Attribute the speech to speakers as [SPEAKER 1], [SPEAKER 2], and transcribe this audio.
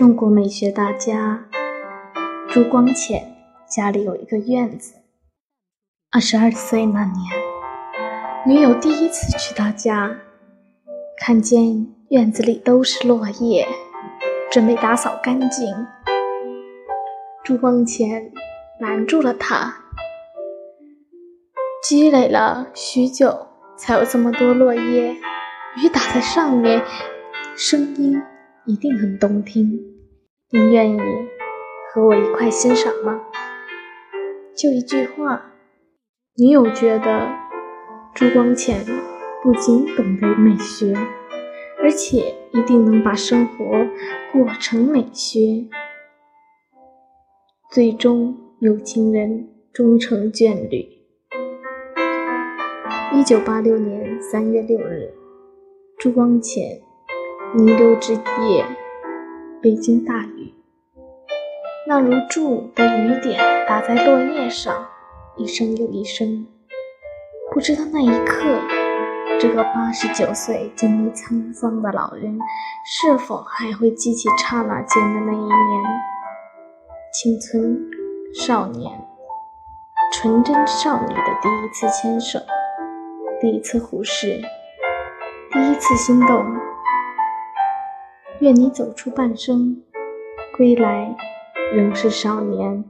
[SPEAKER 1] 中国美学大家朱光潜家里有一个院子。二十二岁那年，女友第一次去他家，看见院子里都是落叶，准备打扫干净。朱光潜拦住了她，积累了许久，才有这么多落叶，雨打在上面，声音。一定很动听，你愿意和我一块欣赏吗？就一句话，女友觉得朱光潜不仅懂得美学，而且一定能把生活过成美学。最终，有情人终成眷侣。一九八六年三月六日，朱光潜。弥留之夜，北京大雨，那如注的雨点打在落叶上，一声又一声。不知道那一刻，这个八十九岁经历沧桑的老人，是否还会记起刹那间的那一年，青春少年、纯真少女的第一次牵手，第一次忽视，第一次心动。愿你走出半生，归来仍是少年。